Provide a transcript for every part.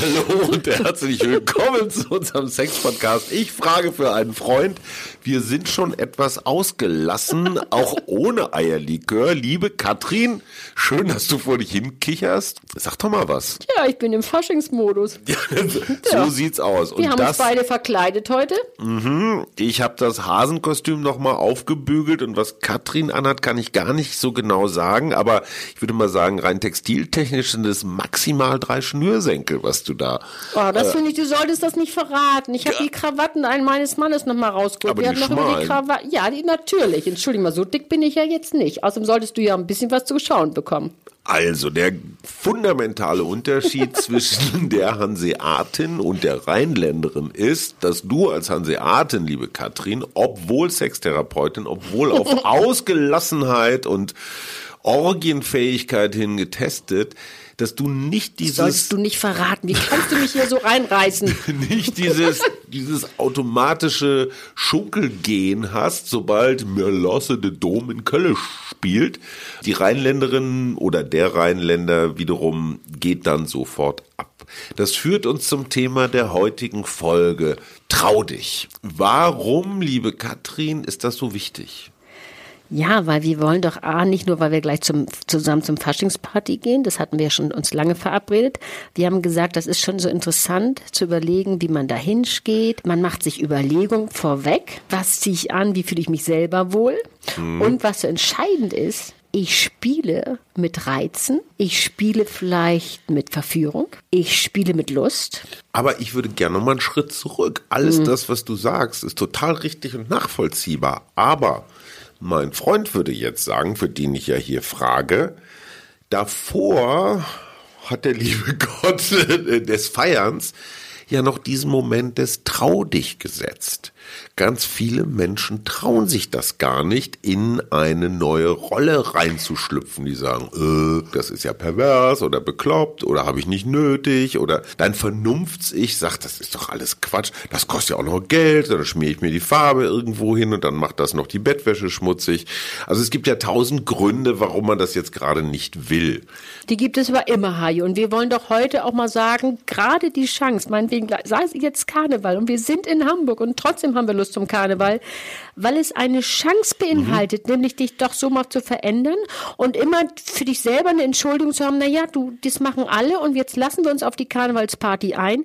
Hallo und herzlich willkommen zu unserem Sex-Podcast. Ich frage für einen Freund. Wir sind schon etwas ausgelassen, auch ohne Eierlikör. Liebe Katrin, schön, dass du vor dich hinkicherst. Sag doch mal was. Ja, ich bin im Faschingsmodus. Ja, so Ja. sieht's aus. Wir haben uns beide verkleidet heute. Ich habe das Hasenkostüm nochmal aufgebügelt und was Katrin anhat, kann ich gar nicht so genau sagen, aber ich würde mal sagen, rein textiltechnisch sind es maximal drei Schnürsenkel, was du da. Oh, das finde ich, du solltest das nicht verraten. Ich habe die Krawatten ein meines Mannes nochmal rausgeholt. Aber Wir die hatten noch über die. Krawatten. Ja, die natürlich. Entschuldigung mal, so dick bin ich ja jetzt nicht. Außerdem solltest du ja ein bisschen was zu schauen bekommen. Also der fundamentale Unterschied zwischen der Hanseatin und der Rheinländerin ist, dass du als Hanseatin, liebe Katrin, obwohl Sextherapeutin, obwohl auf Ausgelassenheit und Orgienfähigkeit hin getestet, dass du nicht dieses Sollst du nicht verraten. Wie kannst du mich hier so reinreißen? nicht dieses, dieses automatische Schunkelgehen hast, sobald Merlosse de Dom in Köln spielt. Die Rheinländerin oder der Rheinländer wiederum geht dann sofort ab. Das führt uns zum Thema der heutigen Folge. Trau dich. Warum, liebe Katrin, ist das so wichtig? Ja, weil wir wollen doch A, nicht nur, weil wir gleich zum, zusammen zum Faschingsparty gehen, das hatten wir ja schon uns lange verabredet. Wir haben gesagt, das ist schon so interessant zu überlegen, wie man dahin geht. Man macht sich Überlegungen vorweg. Was ziehe ich an? Wie fühle ich mich selber wohl? Und was so entscheidend ist, ich spiele mit Reizen, ich spiele vielleicht mit Verführung, ich spiele mit Lust. Aber ich würde gerne noch mal einen Schritt zurück. Alles das, was du sagst, ist total richtig und nachvollziehbar. Aber mein Freund würde jetzt sagen, für den ich ja hier frage, davor hat der liebe Gott des Feierns ja noch diesen Moment des Trau dich gesetzt. Ganz viele Menschen trauen sich das gar nicht, in eine neue Rolle reinzuschlüpfen. Die sagen, äh, das ist ja pervers oder bekloppt oder habe ich nicht nötig oder dein Vernunfts-Ich sagt, das ist doch alles Quatsch, das kostet ja auch noch Geld, dann schmier ich mir die Farbe irgendwo hin und dann macht das noch die Bettwäsche schmutzig. Also es gibt ja tausend Gründe, warum man das jetzt gerade nicht will. Die gibt es aber immer, Hajo. Und wir wollen doch heute auch mal sagen, gerade die Chance, meinetwegen, sei es jetzt Karneval und wir sind in Hamburg und trotzdem haben wir Lust zum Karneval, weil es eine Chance beinhaltet, nämlich dich doch so mal zu verändern und immer für dich selber eine Entschuldigung zu haben, na ja, du, das machen alle und jetzt lassen wir uns auf die Karnevalsparty ein.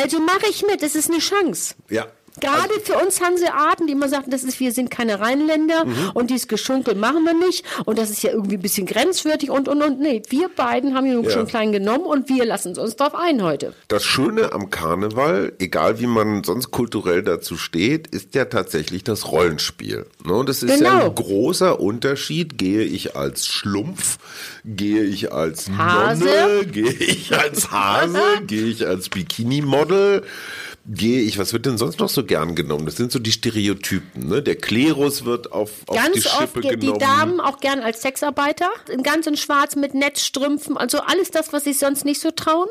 Also mache ich mit, es ist eine Chance. Ja. Gerade für uns Hanseaten, die immer sagten, das ist, wir sind keine Rheinländer und dieses Geschunkel machen wir nicht und das ist ja irgendwie ein bisschen grenzwertig und und und. Nee, wir beiden haben ihn Ja. schon klein genommen und wir lassen uns drauf ein heute. Das Schöne am Karneval, egal wie man sonst kulturell dazu steht, ist ja tatsächlich das Rollenspiel. Ne? Und das ist ja Genau. ein großer Unterschied. Gehe ich als Schlumpf, gehe ich als Hase. Nonne, gehe ich als Hase, gehe ich als Bikini-Model, gehe ich, was wird denn sonst noch so gern genommen? Das sind so die Stereotypen. Ne? Der Klerus wird auf, auf die Ganz oft Schippe die genommen. Damen auch gern als Sexarbeiter, in ganz in schwarz mit Netzstrümpfen, also alles das, was sich sonst nicht so trauen.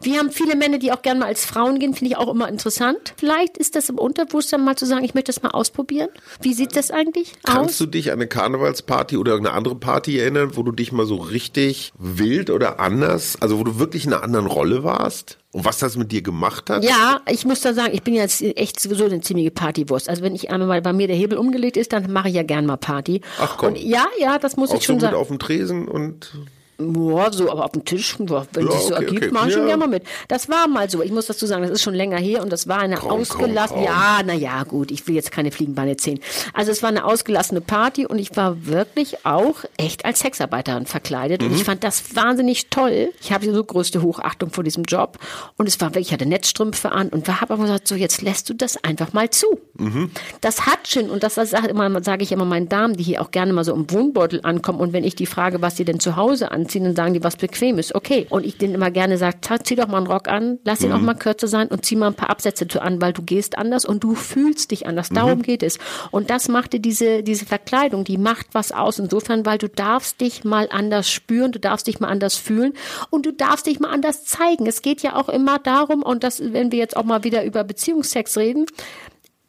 Wir haben viele Männer, die auch gern mal als Frauen gehen, finde ich auch immer interessant. Vielleicht ist das im Unterbewusstsein mal zu sagen, ich möchte das mal ausprobieren. Wie sieht das eigentlich Kannst aus? du dich an eine Karnevalsparty oder irgendeine andere Party erinnern, wo du dich mal so richtig wild oder anders, also wo du wirklich in einer anderen Rolle warst? Und was das mit dir gemacht hat? Ja, ich muss da sagen, ich bin jetzt echt sowieso eine ziemliche Partywurst. Also wenn ich einmal mal bei mir der Hebel umgelegt ist, dann mache ich ja gern mal Party. Ach komm. Und ja, ja, das muss Auch ich so schon mit sagen. auf dem Tresen und Boah, so, aber auf dem Tisch, wenn Ja, sich so okay, ergibt, okay. mach ich schon Ja. gerne mal mit. Das war mal so. Ich muss dazu sagen, das ist schon länger her und das war eine Komm, ausgelassene, komm. ja, na ja, gut, ich will jetzt keine Fliegenbeine erzählen. Also es war eine ausgelassene Party und ich war wirklich auch echt als Sexarbeiterin verkleidet und ich Mhm. fand das wahnsinnig toll. Ich habe so größte Hochachtung vor diesem Job und es war wirklich, ich hatte Netzstrümpfe an und habe aber gesagt, so jetzt lässt du das einfach mal zu. Mhm. Das hat schon und das sage immer, sage ich immer meinen Damen, die hier auch gerne mal so im Wohnbeutel ankommen und wenn ich die frage, was sie denn zu Hause anziehen, anziehen, dann sagen die, was bequem ist. Okay. Und ich denen immer gerne sage, zieh doch mal einen Rock an, lass ihn auch mal kürzer sein und zieh mal ein paar Absätze zu an, weil du gehst anders und du fühlst dich anders. Darum geht es. Und das machte diese, diese Verkleidung, die macht was aus. Insofern, weil du darfst dich mal anders spüren, du darfst dich mal anders fühlen und du darfst dich mal anders zeigen. Es geht ja auch immer darum, und das, wenn wir jetzt auch mal wieder über Beziehungsex reden,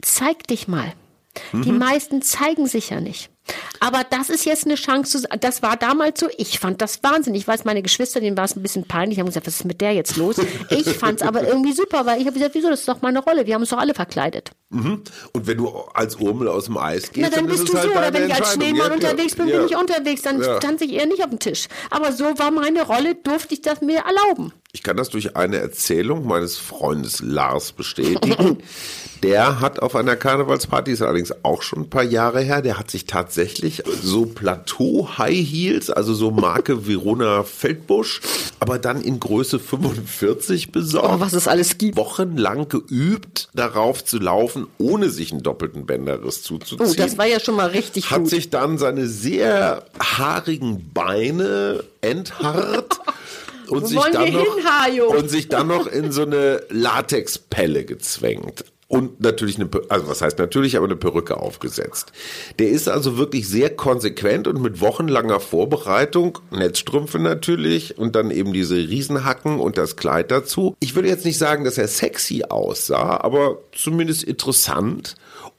zeig dich mal. Die meisten zeigen sich ja nicht. Aber das ist jetzt eine Chance, das war damals so, ich fand das wahnsinnig. Ich weiß, meine Geschwister, denen war es ein bisschen peinlich, haben gesagt, was ist mit der jetzt los? Ich fand es aber irgendwie super, weil ich habe gesagt, wieso, das ist doch meine Rolle, wir haben uns doch alle verkleidet. Mhm. Und wenn du als Urmel aus dem Eis gehst, Na, dann, bist ist du halt so, oder wenn ich als. Schneemann Ja, unterwegs bin, ja. bin ich unterwegs, dann stand ich eher nicht auf dem Tisch. Aber so war meine Rolle, durfte ich das mir erlauben. Ich kann das durch eine Erzählung meines Freundes Lars bestätigen. Der hat auf einer Karnevalsparty, ist allerdings auch schon ein paar Jahre her, der hat sich tatsächlich so Plateau-High Heels, also so Marke Verona Feldbusch, aber dann in Größe 45 besorgt. Oh, was es alles gibt. Wochenlang geübt, darauf zu laufen, ohne sich einen doppelten Bänderriss zuzuziehen Oh, das war ja schon mal richtig hat gut. sich dann seine sehr haarigen Beine enthaart und, sich dann noch, hin, und sich dann noch in so eine Latexpelle gezwängt. Und natürlich eine, also was heißt natürlich, aber eine Perücke aufgesetzt. Der ist also wirklich sehr konsequent und mit wochenlanger Vorbereitung, Netzstrümpfe natürlich und dann eben diese Riesenhacken und das Kleid dazu. Ich würde jetzt nicht sagen, dass er sexy aussah, aber zumindest interessant.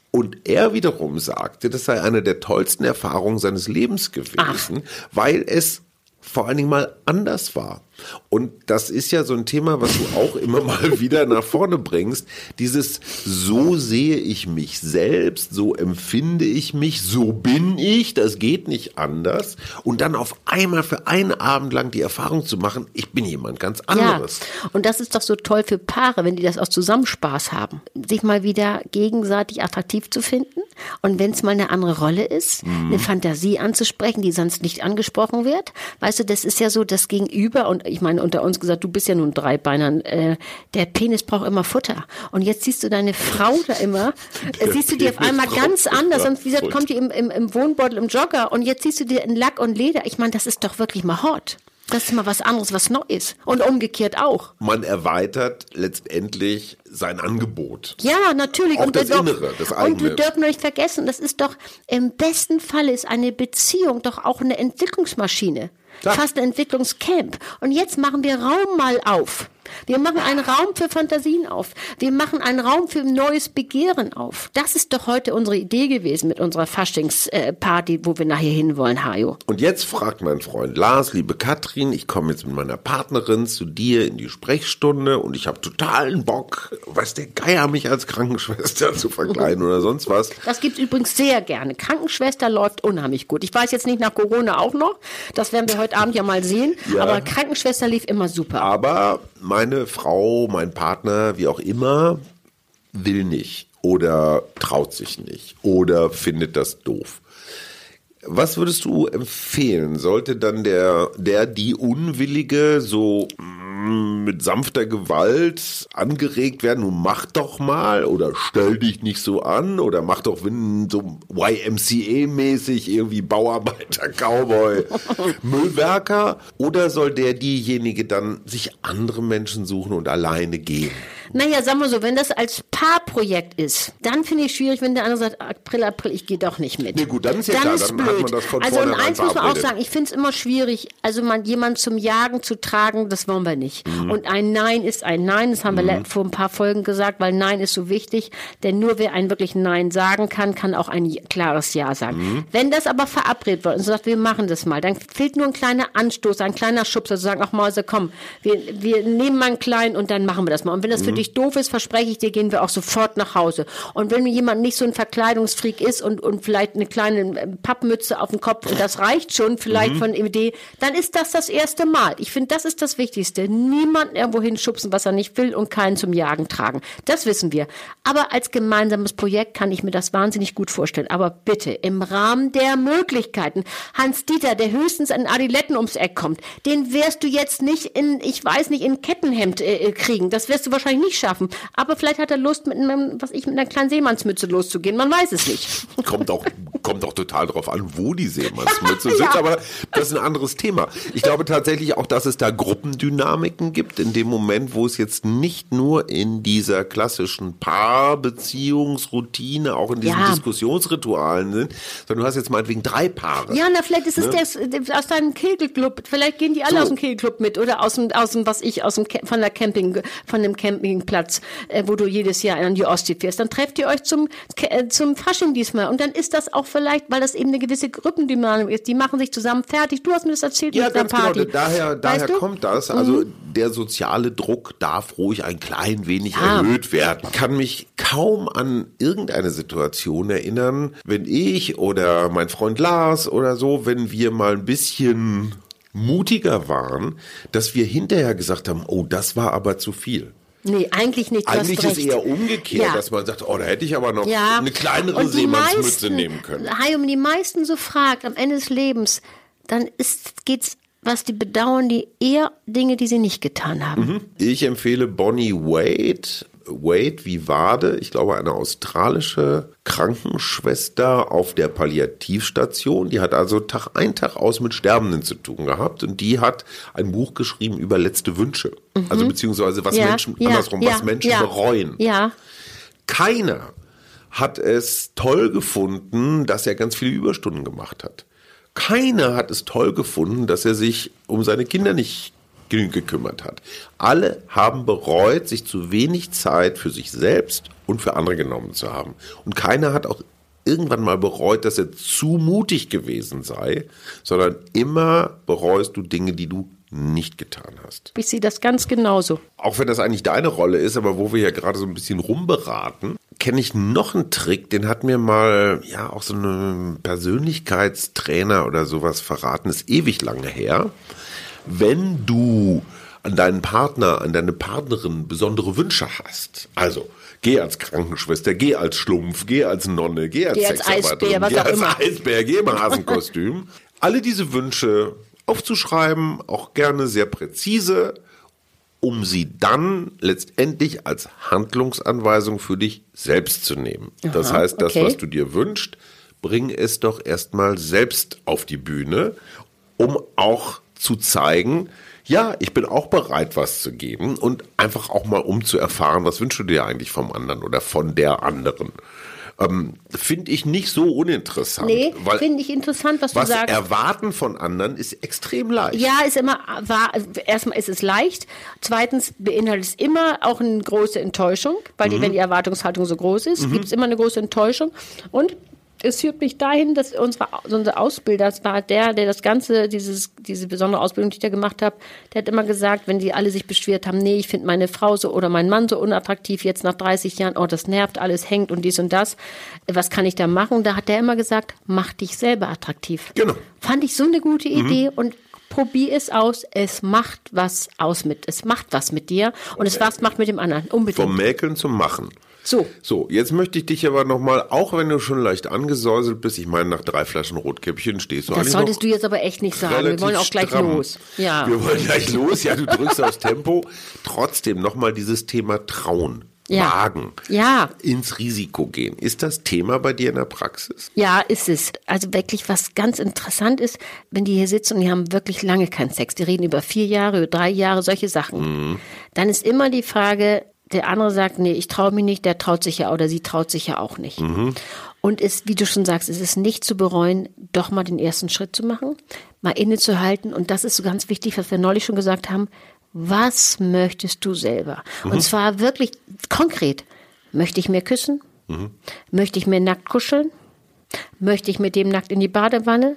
Und er wiederum sagte, das sei eine der tollsten Erfahrungen seines Lebens gewesen, weil es vor allen Dingen mal anders war. Und das ist ja so ein Thema, was du auch immer mal wieder nach vorne bringst. Dieses, so sehe ich mich selbst, so empfinde ich mich, so bin ich, das geht nicht anders. Und dann auf einmal für einen Abend lang die Erfahrung zu machen, ich bin jemand ganz anderes. Ja, und das ist doch so toll für Paare, wenn die das aus Zusammenspaß haben, sich mal wieder gegenseitig attraktiv zu finden und wenn es mal eine andere Rolle ist, Mhm. eine Fantasie anzusprechen, die sonst nicht angesprochen wird. Weißt du, das ist ja so das Gegenüber und ich meine unter uns gesagt, du bist ja nun Dreibeinern, äh, der Penis braucht immer Futter und jetzt siehst du deine Frau da immer, äh, Der siehst du die auf einmal ganz anders und wie gesagt, kommt die im, im, im Wohnbeutel, im Jogger und jetzt siehst du dir in Lack und Leder. Ich meine, das ist doch wirklich mal hot. Das ist mal was anderes, was neu ist. Und umgekehrt auch. Man erweitert letztendlich sein Angebot. Ja, natürlich. Auch und das Innere, das Und eigene. wir dürfen nicht vergessen, das ist doch, im besten Falle ist eine Beziehung doch auch eine Entwicklungsmaschine. Klar. Fast ein Entwicklungscamp. Und jetzt machen wir Raum mal auf. Wir machen einen Raum für Fantasien auf. Wir machen einen Raum für neues Begehren auf. Das ist doch heute unsere Idee gewesen mit unserer Faschingsparty, wo wir nachher hinwollen, Hajo. Und jetzt fragt mein Freund Lars, liebe Katrin, ich komme jetzt mit meiner Partnerin zu dir in die Sprechstunde und ich habe totalen Bock, weiß der Geier, mich als Krankenschwester zu verkleiden oder sonst was. Das gibt's übrigens sehr gerne. Krankenschwester läuft unheimlich gut. Ich weiß jetzt nicht nach Corona auch noch. Das werden wir heute Abend ja mal sehen. Ja. Aber Krankenschwester lief immer super. Aber meine Frau, mein Partner, wie auch immer, will nicht oder traut sich nicht oder findet das doof. Was würdest du empfehlen? Sollte dann der, der, die Unwillige so mm, mit sanfter Gewalt angeregt werden? Nun mach doch mal oder stell dich nicht so an oder mach doch wenn so YMCA-mäßig irgendwie Bauarbeiter, Cowboy, Müllwerker? Oder soll der diejenige dann sich andere Menschen suchen und alleine gehen? Naja, sagen wir so, wenn das als Paarprojekt ist, dann finde ich schwierig, wenn der andere sagt, April, April, ich gehe doch nicht mit. Nee, gut, dann ist ja klar, dann hat man das von also und eins muss man auch sagen, ich finde es immer schwierig, also man jemand zum Jagen zu tragen, das wollen wir nicht. Mhm. Und ein Nein ist ein Nein, das haben wir le- vor ein paar Folgen gesagt, weil Nein ist so wichtig, denn nur wer ein wirklich Nein sagen kann, kann auch ein klares Ja sagen. Mhm. Wenn das aber verabredet wird und sagt, wir machen das mal, dann fehlt nur ein kleiner Anstoß, ein kleiner Schubser, zu sagen, ach Mäuse, komm, wir, wir nehmen mal einen kleinen und dann machen wir das mal. Und wenn das für dich doof ist, verspreche ich dir, gehen wir auch sofort nach Hause. Und wenn jemand nicht so ein Verkleidungsfreak ist und, und vielleicht eine kleine äh, Pappmütze auf dem Kopf und das reicht schon vielleicht von Idee, dann ist das das erste Mal. Ich finde, das ist das Wichtigste. Niemanden irgendwo hinschubsen, was er nicht will und keinen zum Jagen tragen. Das wissen wir. Aber als gemeinsames Projekt kann ich mir das wahnsinnig gut vorstellen. Aber bitte, im Rahmen der Möglichkeiten. Hans Dieter, der höchstens in Adiletten ums Eck kommt, den wirst du jetzt nicht in, ich weiß nicht, in Kettenhemd äh, äh, kriegen. Das wirst du wahrscheinlich nicht schaffen. Aber vielleicht hat er Lust, mit einem, was ich, mit einer kleinen Seemannsmütze loszugehen. Man weiß es nicht. Kommt auch, kommt auch total drauf an, wo die Seemannsmütze sitzt, aber das ist ein anderes Thema. Ich glaube tatsächlich auch, dass es da Gruppendynamiken gibt, in dem Moment, wo es jetzt nicht nur in dieser klassischen Paarbeziehungsroutine, auch in diesen Ja. Diskussionsritualen sind, sondern du hast jetzt meinetwegen drei Paare. Ja, na, vielleicht ist es der, aus deinem Kegelclub. Vielleicht gehen die alle So. aus dem Kegelclub mit oder aus dem, aus dem, was ich, aus dem, von der Camping, von dem Campingplatz, äh, wo du jedes Jahr an die Ostsee fährst. Dann trefft ihr euch zum, äh, zum Fasching diesmal. Und dann ist das auch vielleicht, weil das eben eine gewisse Gruppendynamik ist. Die machen sich zusammen fertig. Du hast mir das erzählt Ja, mit der ganz Party. genau. Daher, daher Weißt du? Mhm. kommt das. Also der soziale Druck darf ruhig ein klein wenig Ja. erhöht werden. Ich kann mich kaum an irgendeine Situation erinnern, wenn ich oder mein Freund Lars oder so, wenn wir mal ein bisschen mutiger waren, dass wir hinterher gesagt haben, oh, das war aber zu viel. Nee, eigentlich nicht. Eigentlich ist eher umgekehrt, Ja. dass man sagt, oh, da hätte ich aber noch ja. eine kleinere Seemannsmütze nehmen können. Hey, um die meisten so fragt am Ende des Lebens, dann ist, geht's, was die bedauern, die eher Dinge, die sie nicht getan haben. Ich empfehle Bonnie Wade, Wade wie Wade, ich glaube eine australische Krankenschwester auf der Palliativstation. Die hat also Tag ein, Tag aus mit Sterbenden zu tun gehabt und die hat ein Buch geschrieben über letzte Wünsche. Also beziehungsweise was Mhm. Ja, Menschen, ja, andersrum, ja, was Menschen bereuen. Ja, Keiner hat es toll gefunden, dass er ganz viele Überstunden gemacht hat. Keiner hat es toll gefunden, dass er sich um seine Kinder nicht gekümmert hat. Alle haben bereut, sich zu wenig Zeit für sich selbst und für andere genommen zu haben. Und keiner hat auch irgendwann mal bereut, dass er zu mutig gewesen sei, sondern immer bereust du Dinge, die du nicht getan hast ich sehe das ganz genauso. auch wenn das eigentlich deine Rolle ist, aber wo wir ja gerade so ein bisschen rumberaten, kenne ich noch einen Trick, den hat mir mal, ja, auch so ein Persönlichkeitstrainer oder sowas verraten, ist ewig lange her. Wenn du an deinen Partner, an deine Partnerin besondere Wünsche hast, also geh als Krankenschwester, geh als Schlumpf, geh als Nonne, geh als Geh als Eisbär, was geh auch als immer. Eisbär, geh im Hasenkostüm. Alle diese Wünsche aufzuschreiben, auch gerne sehr präzise, um sie dann letztendlich als Handlungsanweisung für dich selbst zu nehmen. das Aha, heißt, das, okay. was du dir wünschst, bring es doch erstmal selbst auf die Bühne, um auch zu zeigen, ja, ich bin auch bereit, was zu geben und einfach auch mal um zu erfahren, was wünschst du dir eigentlich vom anderen oder von der anderen. Ähm, Finde ich nicht so uninteressant. Nee, finde ich interessant, was, was du sagst. erwarten von anderen ist extrem leicht. Ja, ist immer, war, erstmal ist es leicht. Zweitens beinhaltet es immer auch eine große Enttäuschung, weil die, wenn die Erwartungshaltung so groß ist, gibt es immer eine große Enttäuschung. Und es führt mich dahin, dass unsere, unser Ausbilder, das war der, der das Ganze, dieses, diese besondere Ausbildung, die ich da gemacht habe, der hat immer gesagt, wenn die alle sich beschwert haben, nee, ich finde meine Frau so oder mein Mann so unattraktiv, jetzt nach 30 Jahren, oh, das nervt, alles hängt und dies und das, was kann ich da machen? Da hat der immer gesagt, mach dich selber attraktiv. Genau. Fand ich so eine gute Idee und probier es aus. Es macht was aus mit, es macht was mit dir und es was macht mit dem anderen. Unbedingt. Vom Mäkeln zum Machen. So. So, jetzt möchte ich dich aber nochmal, auch wenn du schon leicht angesäuselt bist, ich meine, nach drei Flaschen Rotkäppchen stehst du Das solltest du jetzt aber echt nicht sagen. Wir wollen auch gleich stramm. los. Ja. Wir wollen gleich los, ja, du drückst aufs Tempo. Trotzdem nochmal dieses Thema Trauen. Ja. Wagen. Ja. Ins Risiko gehen. Ist das Thema bei dir in der Praxis? Ja, ist es. Also wirklich, was ganz interessant ist, wenn die hier sitzen und die haben wirklich lange keinen Sex, die reden über vier Jahre, über drei Jahre, solche Sachen, dann ist immer die Frage, der andere sagt, nee, ich traue mich nicht, der traut sich ja oder sie traut sich ja auch nicht. Und ist, wie du schon sagst, es ist nicht zu bereuen, doch mal den ersten Schritt zu machen, mal innezuhalten. Und das ist so ganz wichtig, was wir neulich schon gesagt haben. Was möchtest du selber? Und zwar wirklich konkret. Möchte ich mehr küssen? Möchte ich mehr nackt kuscheln? Möchte ich mit dem nackt in die Badewanne?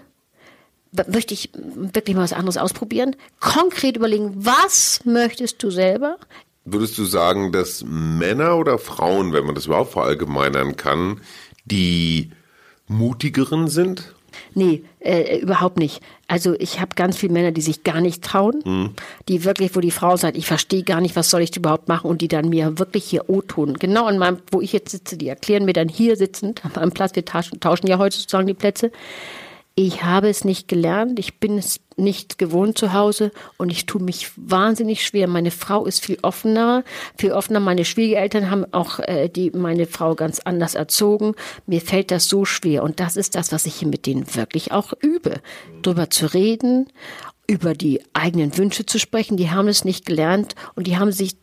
Möchte ich wirklich mal was anderes ausprobieren? Konkret überlegen, was möchtest du selber? Würdest du sagen, dass Männer oder Frauen, wenn man das überhaupt verallgemeinern kann, die mutigeren sind? Nee, äh, überhaupt nicht. Also ich habe ganz viele Männer, die sich gar nicht trauen, die wirklich, wo die Frau sagt, ich verstehe gar nicht, was soll ich überhaupt machen und die dann mir wirklich hier O-tun. Genau an meinem, wo ich jetzt sitze, die erklären mir dann hier sitzend, meinem Platz, wir tauschen, tauschen ja heute sozusagen die Plätze, ich habe es nicht gelernt, ich bin es nicht gewohnt zu Hause und ich tue mich wahnsinnig schwer. Meine Frau ist viel offener, viel offener. Meine Schwiegereltern haben auch äh, die meine Frau ganz anders erzogen. Mir fällt das so schwer und das ist das, was ich hier mit denen wirklich auch übe, drüber zu reden, über die eigenen Wünsche zu sprechen. Die haben es nicht gelernt und die haben sich,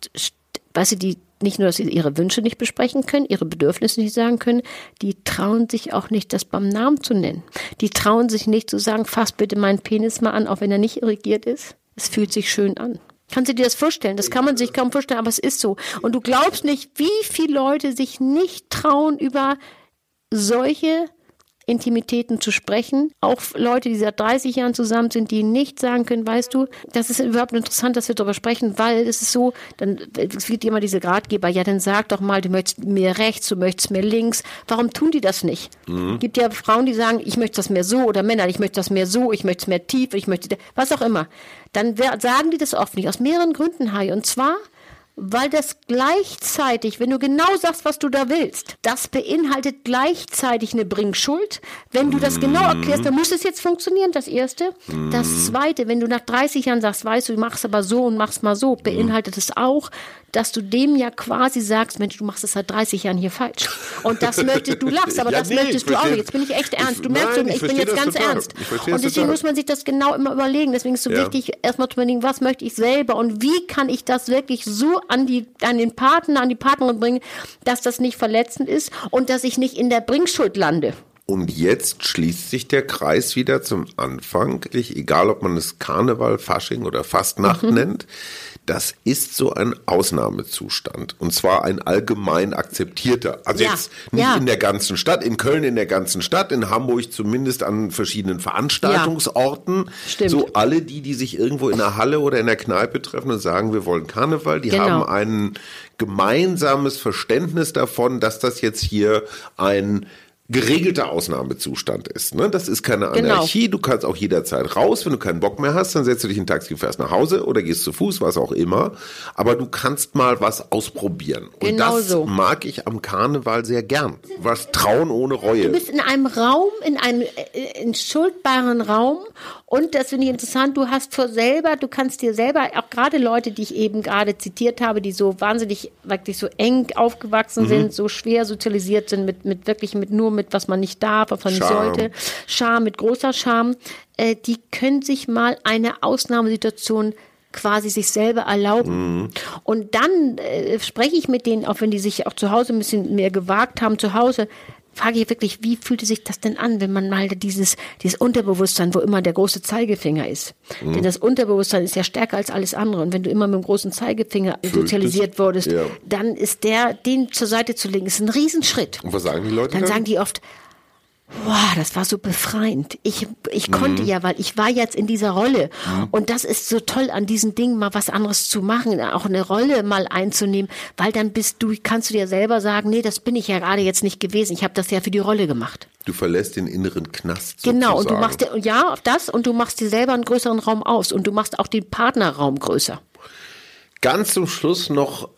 weißt du, die nicht nur, dass sie ihre Wünsche nicht besprechen können, ihre Bedürfnisse nicht sagen können, die trauen sich auch nicht, das beim Namen zu nennen. Die trauen sich nicht zu sagen, fass bitte meinen Penis mal an, auch wenn er nicht irrigiert ist. Es fühlt sich schön an. Kannst du dir das vorstellen? Das kann man sich kaum vorstellen, aber es ist so. Und du glaubst nicht, wie viele Leute sich nicht trauen, über solche Intimitäten zu sprechen. Auch Leute, die seit 30 Jahren zusammen sind, die nicht sagen können, weißt du, das ist überhaupt interessant, dass wir darüber sprechen, weil es ist so, dann es wird immer diese Ratgeber, ja, dann sag doch mal, du möchtest mehr rechts, du möchtest mehr links. Warum tun die das nicht? Mhm. Gibt ja Frauen, die sagen, ich möchte das mehr so oder Männer, ich möchte das mehr so, ich möchte es mehr tief, ich möchte, was auch immer. Dann sagen die das oft nicht, aus mehreren Gründen, Hai. Und zwar, weil das gleichzeitig, wenn du genau sagst, was du da willst, das beinhaltet gleichzeitig eine Bringschuld. Wenn du das genau erklärst, dann muss es jetzt funktionieren, das Erste. Das Zweite, wenn du nach 30 Jahren sagst, weißt du, du machst aber so und machst mal so, beinhaltet es auch, dass du dem ja quasi sagst, Mensch, du machst es seit 30 Jahren hier falsch. Und das möchtest, du lachst, aber ja, das nee, möchtest du auch nicht. Jetzt bin ich echt ernst. Du merkst, nein, ich, ich bin jetzt ganz total. ernst. Und deswegen muss man sich das genau immer überlegen. Deswegen ist es so ja. wichtig, erstmal zu überlegen, was möchte ich selber und wie kann ich das wirklich so an die, an den Partner, an die Partnerin bringen, dass das nicht verletzend ist und dass ich nicht in der Bringschuld lande. Und jetzt schließt sich der Kreis wieder zum Anfang, egal ob man es Karneval, Fasching oder Fastnacht mhm. nennt. Das ist so ein Ausnahmezustand. Und zwar ein allgemein akzeptierter. Also ja, jetzt nicht ja. in der ganzen Stadt, in Köln in der ganzen Stadt, in Hamburg zumindest an verschiedenen Veranstaltungsorten. Ja, stimmt. So alle die, die sich irgendwo in der Halle oder in der Kneipe treffen und sagen, wir wollen Karneval, die genau. haben ein gemeinsames Verständnis davon, dass das jetzt hier ein geregelter Ausnahmezustand ist. Ne? Das ist keine genau. Anarchie. Genau. Du kannst auch jederzeit raus. Wenn du keinen Bock mehr hast, dann setzt du dich in ein Taxi fährst nach Hause oder gehst zu Fuß, was auch immer. Aber du kannst mal was ausprobieren. Und genau das so. mag ich am Karneval sehr gern. Was trauen ohne Reue. Du bist in einem Raum, in einem äh, in schuldbaren Raum. Und das finde ich interessant. Du hast vor selber, du kannst dir selber, auch gerade Leute, die ich eben gerade zitiert habe, die so wahnsinnig, wirklich so eng aufgewachsen mhm. sind, so schwer sozialisiert sind mit, mit wirklich mit nur mit, was man nicht darf, was man nicht sollte. Scham, mit großer Scham. Äh, die können sich mal eine Ausnahmesituation quasi sich selber erlauben. Mhm. Und dann äh, spreche ich mit denen, auch wenn die sich auch zu Hause ein bisschen mehr gewagt haben, zu Hause, frage ich wirklich, wie fühlte sich das denn an, wenn man mal dieses, dieses Unterbewusstsein, wo immer der große Zeigefinger ist. Mhm. Denn das Unterbewusstsein ist ja stärker als alles andere. Und wenn du immer mit dem großen Zeigefinger Fühlt sozialisiert es? wurdest, ja. dann ist der, den zur Seite zu legen, ist ein Riesenschritt. Und was sagen die Leute dann? Dann sagen die oft, Wow, das war so befreiend. Ich, ich mhm. konnte ja, weil ich war jetzt in dieser Rolle. Mhm. Und das ist so toll an diesen Dingen, mal was anderes zu machen, auch eine Rolle mal einzunehmen, weil dann bist du, kannst du dir selber sagen, nee, das bin ich ja gerade jetzt nicht gewesen. Ich habe das ja für die Rolle gemacht. Du verlässt den inneren Knast. Genau, und du machst dir, ja, das und du machst dir selber einen größeren Raum aus und du machst auch den Partnerraum größer. Ganz zum Schluss noch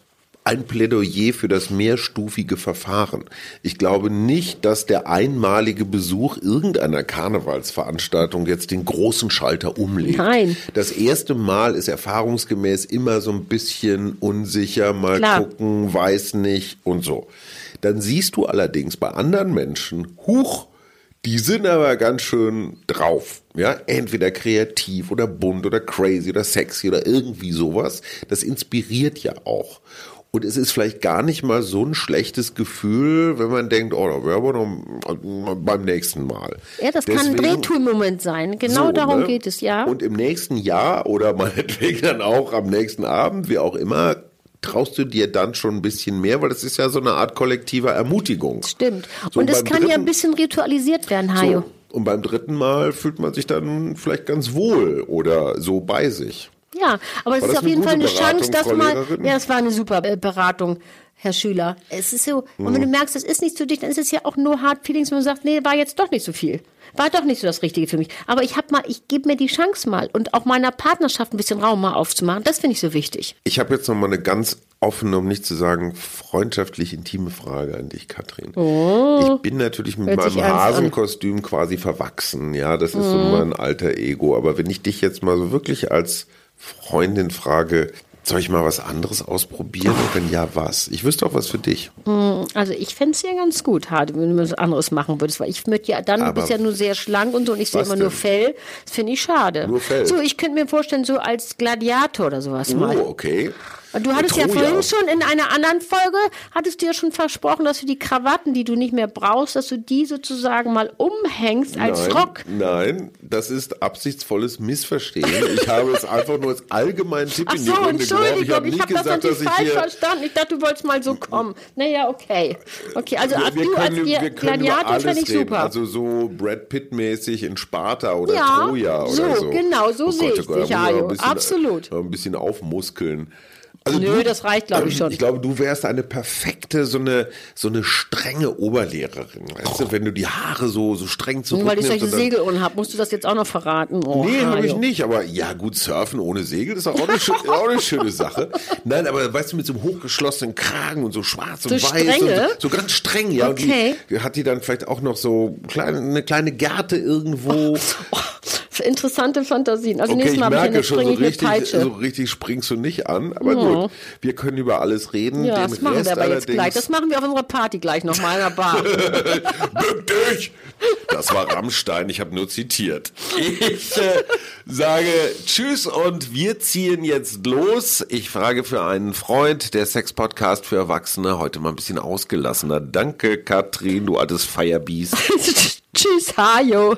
ein Plädoyer für das mehrstufige Verfahren. Ich glaube nicht, dass der einmalige Besuch irgendeiner Karnevalsveranstaltung jetzt den großen Schalter umlegt. Nein. Das erste Mal ist erfahrungsgemäß immer so ein bisschen unsicher, mal Klar. gucken, weiß nicht und so. Dann siehst du allerdings bei anderen Menschen, huch, die sind aber ganz schön drauf. Ja, entweder kreativ oder bunt oder crazy oder sexy oder irgendwie sowas. Das inspiriert ja auch. Und es ist vielleicht gar nicht mal so ein schlechtes Gefühl, wenn man denkt, oh, da wäre noch beim nächsten Mal. Ja, das Deswegen, kann ein Drehtool-Moment sein. Genau so, darum ne? geht es, ja. Und im nächsten Jahr oder meinetwegen dann auch am nächsten Abend, wie auch immer, traust du dir dann schon ein bisschen mehr, weil das ist ja so eine Art kollektiver Ermutigung. Stimmt. So, und es kann dritten, ja ein bisschen ritualisiert werden, Hajo. So, und beim dritten Mal fühlt man sich dann vielleicht ganz wohl oder so bei sich. Ja, aber es ist auf jeden Fall eine Chance, dass mal. Ja, es war eine super Beratung. Herr Schüler. Es ist so, und wenn du merkst, das ist nicht zu dich, dann ist es ja auch nur Hard Feelings, wenn man sagt, nee, war jetzt doch nicht so viel. War doch nicht so das Richtige für mich. Aber ich hab mal, ich gebe mir die Chance mal und auch meiner Partnerschaft ein bisschen Raum mal aufzumachen. Das finde ich so wichtig. Ich habe jetzt noch mal eine ganz offene, um nicht zu sagen freundschaftlich intime Frage an dich, Katrin. ich bin natürlich mit Oh. Meinem. Hasenkostüm quasi verwachsen. Ja, das ist so Mhm. mein alter Ego. Aber wenn ich dich jetzt mal so wirklich als Freundin frage, soll ich mal was anderes ausprobieren? Und wenn ja, was? Ich wüsste auch was für dich. Also ich fände es ja ganz gut, Hade, wenn du was anderes machen würdest, weil ich würde ja, dann du Aber bist ja nur sehr schlank und so und ich sehe immer nur denn? Fell. Das finde ich schade. Nur Fell? So, ich könnte mir vorstellen, so als Gladiator oder sowas mal. Oh, okay. Du hattest ja Troja. vorhin schon in einer anderen Folge, hattest du ja schon versprochen, dass du die Krawatten, die du nicht mehr brauchst, dass du die sozusagen mal umhängst als nein, Rock. Nein, das ist absichtsvolles Missverstehen. Ich habe es einfach nur als allgemeinen Tipp Ach in die so, Runde. Ich Entschuldigung, habe ich habe das gesagt, natürlich dass ich falsch hier... verstanden. Ich dachte, du wolltest mal so kommen. Naja, okay. Okay, also Wir, wir du als können, können über Gladiator fände ich reden. super. Also so Brad Pitt-mäßig in Sparta oder Ja, Troja so, oder so. genau, so Oh sehe ich oh dich, bisschen- Absolut. Ein bisschen aufmuskeln. Also Nö, das reicht, glaub ich, schon. Ich glaube, du wärst eine perfekte, so eine, so eine strenge Oberlehrerin. Weißt du, wenn du die Haare so, so streng Nur zurücknimmst. weil ich solche dann- Segelohren habe, musst du das jetzt auch noch verraten? Oh, Nee, habe ich nicht, aber ja gut, surfen ohne Segel ist auch eine, auch eine schöne Sache. Nein, aber weißt du, mit so einem hochgeschlossenen Kragen und so schwarz und So weiß strenge? und so, so ganz streng, ja. Okay. Und die, hat die dann vielleicht auch noch so kleine, eine kleine Gerte irgendwo. Oh, interessante Fantasien. Also Okay, nächstes ich Mal ich merke eine, schon, so ich richtig, so richtig springst du nicht an. Aber gut, wir können über alles reden. ja, Den das machen Rest wir aber jetzt gleich. Das machen wir auf unserer Party gleich nochmal in der Bar. Bück dich! Das war Rammstein, ich habe nur zitiert. Ich äh, sage Tschüss und wir ziehen jetzt los. Ich frage für einen Freund, der Sex-Podcast für Erwachsene, heute mal ein bisschen ausgelassener. Danke, Katrin, du altes Firebeast. Tschüss, Hajo.